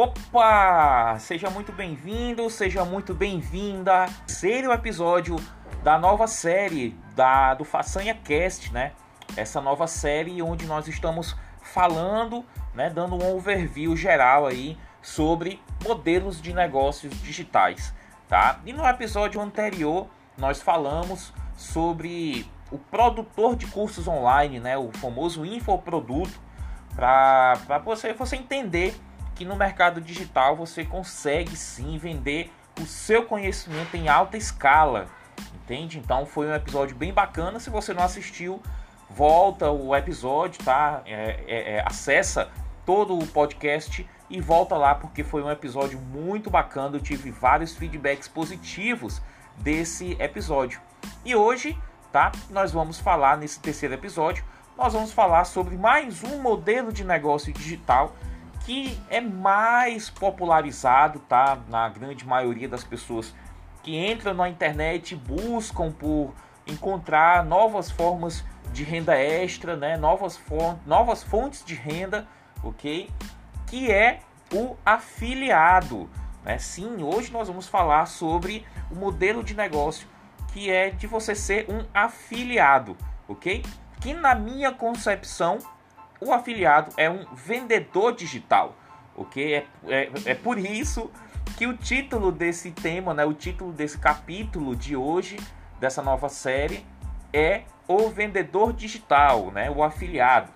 Opa! Seja muito bem-vindo, seja muito bem-vinda. Terceiro episódio da nova série da do Façanha Cast, né? Essa nova série onde nós estamos falando, né, dando um overview geral aí sobre modelos de negócios digitais, tá? E no episódio anterior nós falamos sobre o produtor de cursos online, né, o famoso infoproduto, para você, você entender que no mercado digital você consegue sim vender o seu conhecimento em alta escala, entende? Então foi um episódio bem bacana. Se você não assistiu, volta o episódio, tá? É, é, é, acessa todo o podcast e volta lá porque foi um episódio muito bacana. Eu tive vários feedbacks positivos desse episódio. E hoje, tá? Nós vamos falar nesse terceiro episódio, nós vamos falar sobre mais um modelo de negócio digital que é mais popularizado, tá? Na grande maioria das pessoas que entram na internet buscam por encontrar novas formas de renda extra, né? Novas, fontes, novas fontes de renda, ok? Que é o afiliado. Né? Sim, hoje nós vamos falar sobre o modelo de negócio que é de você ser um afiliado, ok? Que na minha concepção o afiliado é um vendedor digital, ok? É, é, é por isso que o título desse tema, né, o título desse capítulo de hoje, dessa nova série, é o vendedor digital, né, o afiliado.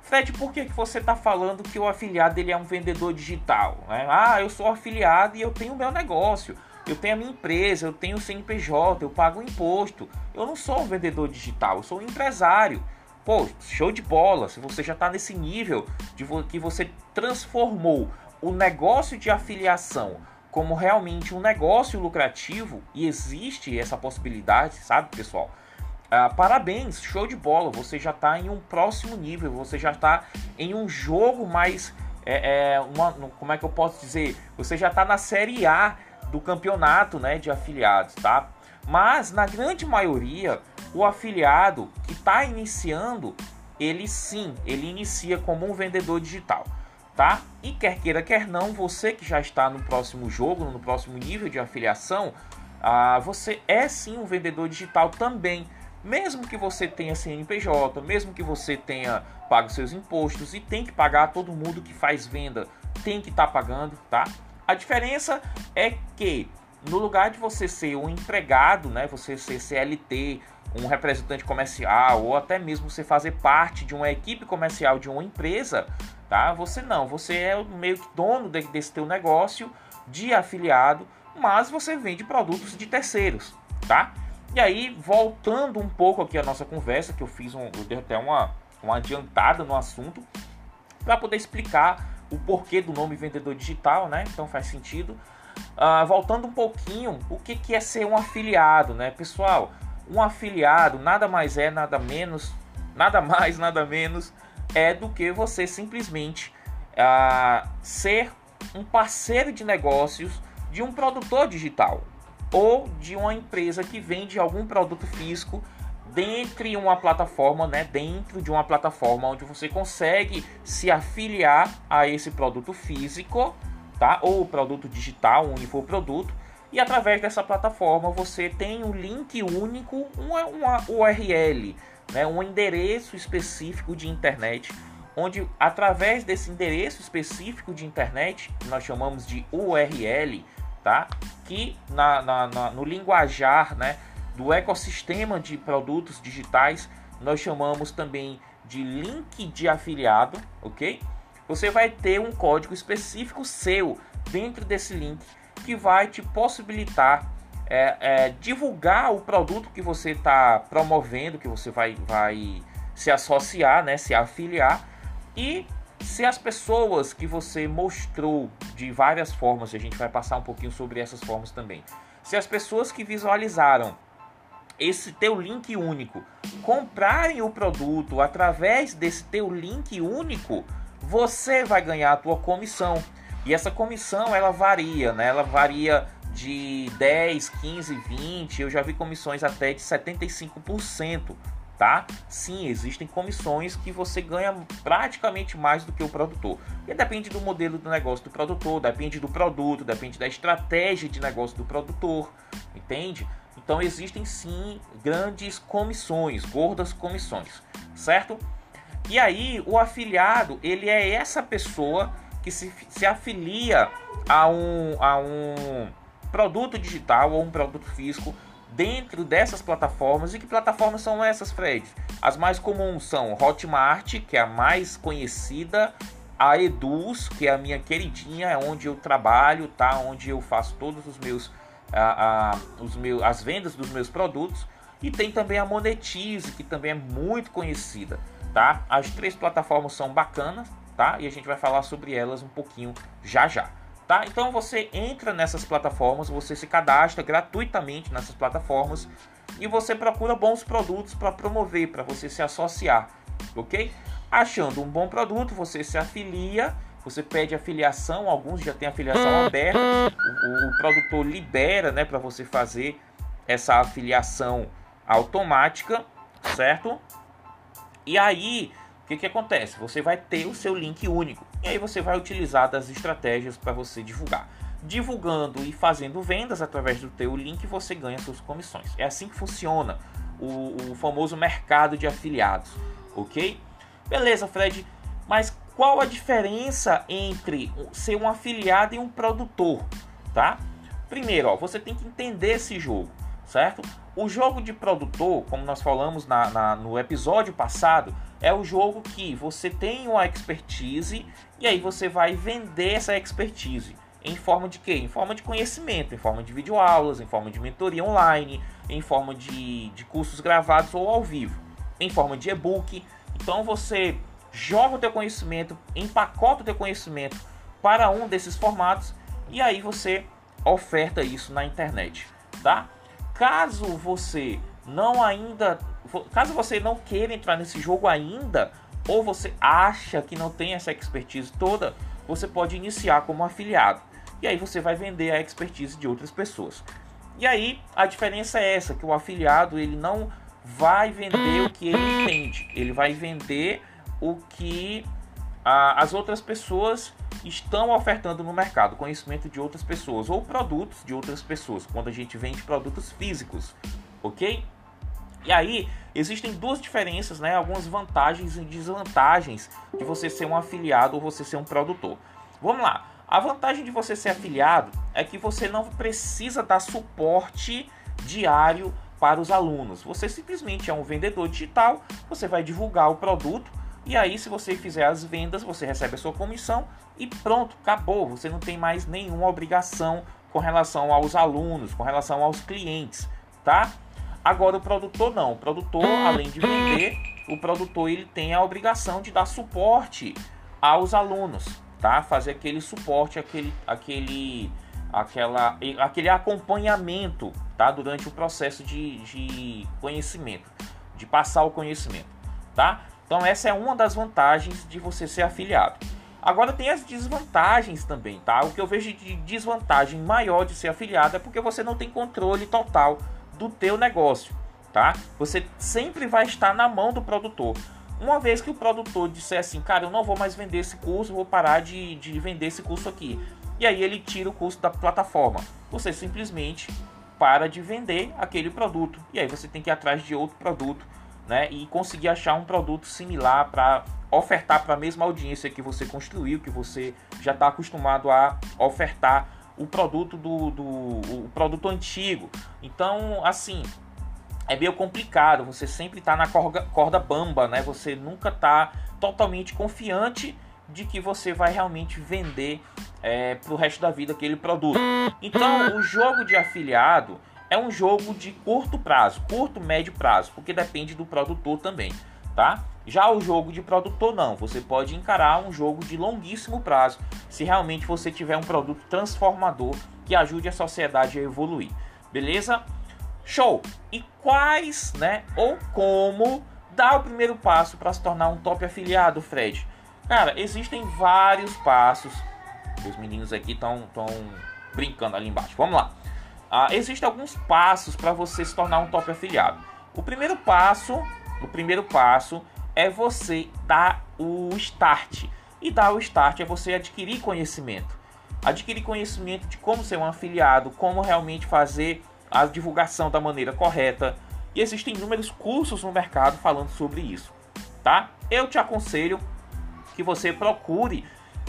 Fred, por que, que você está falando que o afiliado ele é um vendedor digital? Né? Ah, eu sou afiliado e eu tenho o meu negócio, eu tenho a minha empresa, eu tenho o CNPJ, eu pago imposto. Eu não sou um vendedor digital, eu sou um empresário. Pô, show de bola. Se você já está nesse nível de que você transformou o negócio de afiliação como realmente um negócio lucrativo e existe essa possibilidade, sabe, pessoal? Ah, parabéns, show de bola. Você já está em um próximo nível. Você já está em um jogo mais, é, é, uma, como é que eu posso dizer? Você já está na série A do campeonato, né, de afiliados, tá? Mas na grande maioria o afiliado que está iniciando, ele sim, ele inicia como um vendedor digital, tá? E quer queira, quer não, você que já está no próximo jogo, no próximo nível de afiliação, ah, você é sim um vendedor digital também. Mesmo que você tenha CNPJ, mesmo que você tenha pago seus impostos e tem que pagar todo mundo que faz venda, tem que estar tá pagando, tá? A diferença é que no lugar de você ser um empregado, né, você ser CLT, um representante comercial ou até mesmo você fazer parte de uma equipe comercial de uma empresa, tá? Você não, você é meio que dono desse teu negócio de afiliado, mas você vende produtos de terceiros, tá? E aí, voltando um pouco aqui a nossa conversa, que eu fiz um, eu dei até uma, uma adiantada no assunto, para poder explicar o porquê do nome vendedor digital, né? Então faz sentido. Uh, voltando um pouquinho, o que, que é ser um afiliado, né, pessoal? Um afiliado nada mais é, nada menos, nada mais, nada menos é do que você simplesmente uh, ser um parceiro de negócios de um produtor digital ou de uma empresa que vende algum produto físico dentro de uma plataforma, né, dentro de uma plataforma onde você consegue se afiliar a esse produto físico, tá? Ou produto digital, um infoproduto, e através dessa plataforma você tem um link único, uma, uma URL, né, um endereço específico de internet, onde através desse endereço específico de internet, nós chamamos de URL, tá? que na, na, na, no linguajar né, do ecossistema de produtos digitais nós chamamos também de link de afiliado, ok? Você vai ter um código específico seu dentro desse link que vai te possibilitar é, é, divulgar o produto que você está promovendo, que você vai, vai se associar, né, se afiliar e se as pessoas que você mostrou de várias formas, a gente vai passar um pouquinho sobre essas formas também. Se as pessoas que visualizaram esse teu link único comprarem o produto através desse teu link único, você vai ganhar a tua comissão. E essa comissão ela varia, né? Ela varia de 10, 15, 20, eu já vi comissões até de 75%, tá? Sim, existem comissões que você ganha praticamente mais do que o produtor. E depende do modelo do negócio do produtor, depende do produto, depende da estratégia de negócio do produtor, entende? Então existem sim grandes comissões, gordas comissões, certo? E aí o afiliado, ele é essa pessoa que se, se afilia a um, a um produto digital ou um produto físico dentro dessas plataformas. E que plataformas são essas, Fred? As mais comuns são Hotmart, que é a mais conhecida, a Eduz, que é a minha queridinha, é onde eu trabalho, tá? Onde eu faço todos os meus, a, a, os meus as vendas dos meus produtos. E tem também a Monetize, que também é muito conhecida, tá? As três plataformas são bacanas, tá? E a gente vai falar sobre elas um pouquinho já já. Tá? Então você entra nessas plataformas, você se cadastra gratuitamente nessas plataformas e você procura bons produtos para promover, para você se associar, ok? Achando um bom produto, você se afilia, você pede afiliação, alguns já têm afiliação aberta, o, o produtor libera, né, para você fazer essa afiliação automática, certo? E aí o que, que acontece? Você vai ter o seu link único e aí você vai utilizar das estratégias para você divulgar. Divulgando e fazendo vendas através do teu link, você ganha suas comissões. É assim que funciona o, o famoso mercado de afiliados, ok? Beleza, Fred, mas qual a diferença entre ser um afiliado e um produtor, tá? Primeiro, ó, você tem que entender esse jogo, certo? O jogo de produtor, como nós falamos na, na, no episódio passado, é o jogo que você tem uma expertise e aí você vai vender essa expertise. Em forma de quê? Em forma de conhecimento, em forma de videoaulas, em forma de mentoria online, em forma de, de cursos gravados ou ao vivo, em forma de e-book. Então você joga o teu conhecimento, empacota o teu conhecimento para um desses formatos e aí você oferta isso na internet, tá? Caso você não ainda, caso você não queira entrar nesse jogo ainda, ou você acha que não tem essa expertise toda, você pode iniciar como afiliado. E aí você vai vender a expertise de outras pessoas. E aí a diferença é essa, que o afiliado ele não vai vender o que ele entende, ele vai vender o que as outras pessoas estão ofertando no mercado, conhecimento de outras pessoas ou produtos de outras pessoas, quando a gente vende produtos físicos, ok? E aí existem duas diferenças, né? Algumas vantagens e desvantagens de você ser um afiliado ou você ser um produtor. Vamos lá. A vantagem de você ser afiliado é que você não precisa dar suporte diário para os alunos. Você simplesmente é um vendedor digital, você vai divulgar o produto e aí, se você fizer as vendas, você recebe a sua comissão e pronto, acabou. Você não tem mais nenhuma obrigação com relação aos alunos, com relação aos clientes, tá? Agora o produtor não. O produtor, além de vender, o produtor ele tem a obrigação de dar suporte aos alunos, tá? Fazer aquele suporte, aquele, aquele, aquela, aquele acompanhamento, tá? Durante o processo de, de conhecimento, de passar o conhecimento, tá? Então essa é uma das vantagens de você ser afiliado. Agora tem as desvantagens também, tá? O que eu vejo de desvantagem maior de ser afiliado é porque você não tem controle total do teu negócio, tá? Você sempre vai estar na mão do produtor. Uma vez que o produtor disser assim, cara, eu não vou mais vender esse curso, vou parar de, de vender esse curso aqui. E aí ele tira o custo da plataforma. Você simplesmente para de vender aquele produto. E aí você tem que ir atrás de outro produto né, e conseguir achar um produto similar para ofertar para a mesma audiência que você construiu, que você já está acostumado a ofertar o produto do, do o produto antigo. Então, assim, é meio complicado. Você sempre está na corda, corda bamba, né? Você nunca está totalmente confiante de que você vai realmente vender é, para o resto da vida aquele produto. Então, o jogo de afiliado é um jogo de curto prazo, curto, médio prazo, porque depende do produtor também, tá? Já o jogo de produtor não, você pode encarar um jogo de longuíssimo prazo, se realmente você tiver um produto transformador que ajude a sociedade a evoluir. Beleza? Show. E quais, né, ou como dar o primeiro passo para se tornar um top afiliado, Fred? Cara, existem vários passos. Os meninos aqui estão brincando ali embaixo. Vamos lá. Ah, existem alguns passos para você se tornar um top afiliado. O primeiro passo, o primeiro passo é você dar o start. E dar o start é você adquirir conhecimento. Adquirir conhecimento de como ser um afiliado, como realmente fazer a divulgação da maneira correta. E existem inúmeros cursos no mercado falando sobre isso, tá? Eu te aconselho que você procure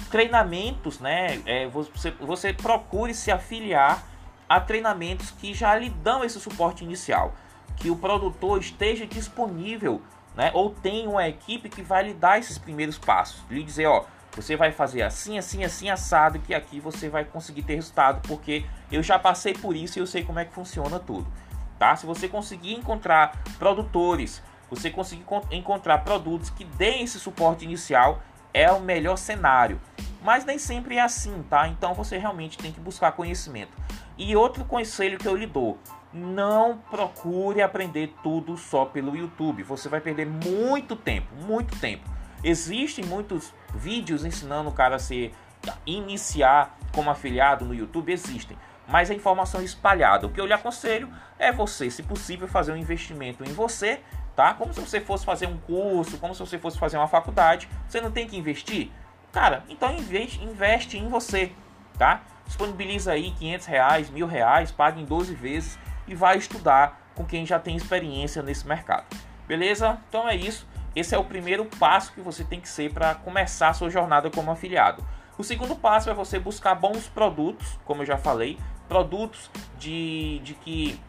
treinamentos, né? É, você, você procure se afiliar a treinamentos que já lhe dão esse suporte inicial, que o produtor esteja disponível, né? Ou tem uma equipe que vai lhe dar esses primeiros passos, lhe dizer, ó, você vai fazer assim, assim, assim, assado, que aqui você vai conseguir ter resultado, porque eu já passei por isso e eu sei como é que funciona tudo, tá? Se você conseguir encontrar produtores, você conseguir encontrar produtos que deem esse suporte inicial, é o melhor cenário. Mas nem sempre é assim, tá? Então você realmente tem que buscar conhecimento. E outro conselho que eu lhe dou: não procure aprender tudo só pelo YouTube. Você vai perder muito tempo, muito tempo. Existem muitos vídeos ensinando o cara a se iniciar como afiliado no YouTube, existem. Mas a informação é espalhada. O que eu lhe aconselho é você, se possível, fazer um investimento em você tá? Como se você fosse fazer um curso, como se você fosse fazer uma faculdade, você não tem que investir? Cara, então investe, investe em você, tá? Disponibiliza aí 500 reais, mil reais, pague em 12 vezes e vai estudar com quem já tem experiência nesse mercado. Beleza? Então é isso. Esse é o primeiro passo que você tem que ser para começar a sua jornada como afiliado. O segundo passo é você buscar bons produtos, como eu já falei, produtos de, de que,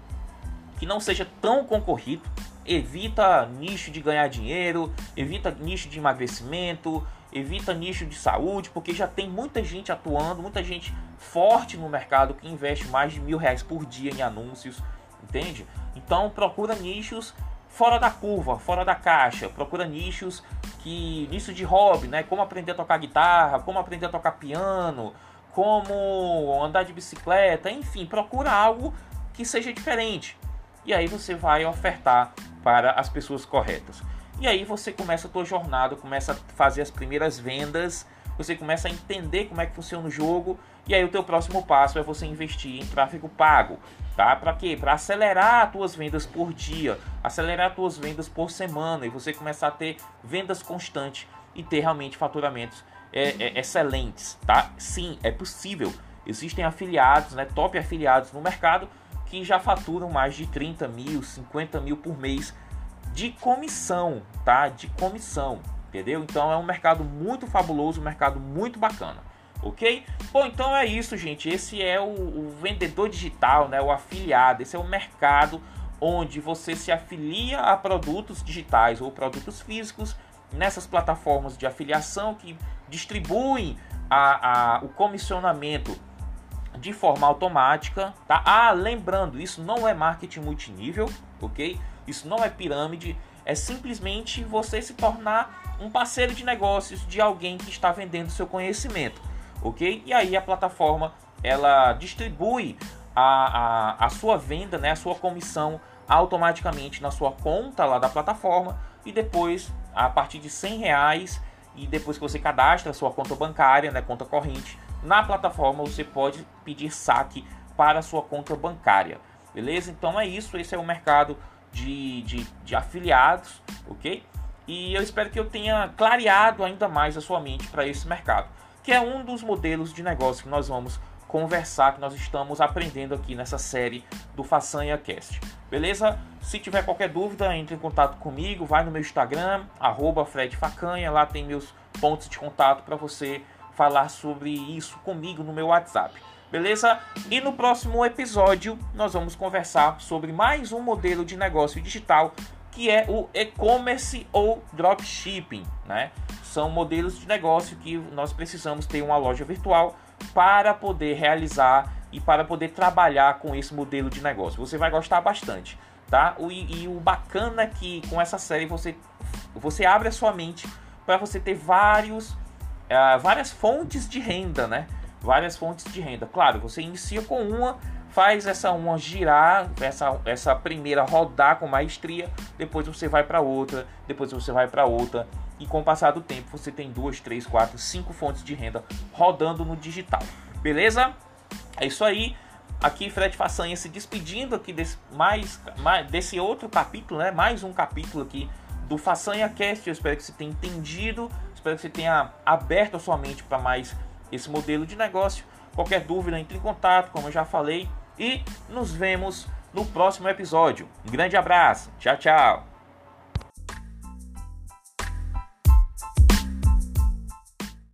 que não seja tão concorrido, evita nicho de ganhar dinheiro, evita nicho de emagrecimento, evita nicho de saúde, porque já tem muita gente atuando, muita gente forte no mercado que investe mais de mil reais por dia em anúncios, entende? Então procura nichos fora da curva, fora da caixa, procura nichos que nicho de hobby, né? Como aprender a tocar guitarra, como aprender a tocar piano, como andar de bicicleta, enfim, procura algo que seja diferente. E aí você vai ofertar para as pessoas corretas. E aí você começa a tua jornada, começa a fazer as primeiras vendas, você começa a entender como é que funciona o jogo, e aí o teu próximo passo é você investir em tráfego pago, tá? Para quê? Para acelerar as tuas vendas por dia, acelerar as tuas vendas por semana e você começar a ter vendas constantes e ter realmente faturamentos é, é, excelentes, tá? Sim, é possível. Existem afiliados, né, top afiliados no mercado que já faturam mais de 30 mil, 50 mil por mês de comissão, tá? De comissão, entendeu? Então é um mercado muito fabuloso, um mercado muito bacana, ok? Bom, então é isso, gente. Esse é o, o vendedor digital, né? O afiliado. Esse é o mercado onde você se afilia a produtos digitais ou produtos físicos nessas plataformas de afiliação que distribuem a, a, o comissionamento de forma automática, tá? Ah, lembrando, isso não é marketing multinível, ok? Isso não é pirâmide, é simplesmente você se tornar um parceiro de negócios de alguém que está vendendo seu conhecimento, ok? E aí a plataforma ela distribui a, a, a sua venda, né, a sua comissão automaticamente na sua conta lá da plataforma e depois a partir de 100 reais e depois que você cadastra a sua conta bancária, né, conta corrente, na plataforma você pode pedir saque para a sua conta bancária. Beleza? Então é isso. Esse é o mercado de, de, de afiliados, ok? E eu espero que eu tenha clareado ainda mais a sua mente para esse mercado, que é um dos modelos de negócio que nós vamos conversar, que nós estamos aprendendo aqui nessa série do Façanha Cast. Beleza? Se tiver qualquer dúvida, entre em contato comigo, vai no meu Instagram, arroba Fred Facanha, lá tem meus pontos de contato para você falar sobre isso comigo no meu WhatsApp. Beleza? E no próximo episódio nós vamos conversar sobre mais um modelo de negócio digital que é o e-commerce ou dropshipping, né? São modelos de negócio que nós precisamos ter uma loja virtual para poder realizar e para poder trabalhar com esse modelo de negócio. Você vai gostar bastante, tá? E, e o bacana é que com essa série você você abre a sua mente para você ter vários é, várias fontes de renda, né? Várias fontes de renda. Claro, você inicia com uma, faz essa uma girar, essa, essa primeira rodar com maestria, depois você vai para outra, depois você vai para outra, e com o passar do tempo você tem duas, três, quatro, cinco fontes de renda rodando no digital. Beleza? É isso aí. Aqui Fred Façanha se despedindo aqui desse, mais, mais, desse outro capítulo, né? Mais um capítulo aqui do Façanha Cast. Eu espero que você tenha entendido, espero que você tenha aberto a sua mente para mais esse modelo de negócio. Qualquer dúvida, entre em contato, como eu já falei, e nos vemos no próximo episódio. Um grande abraço, tchau, tchau!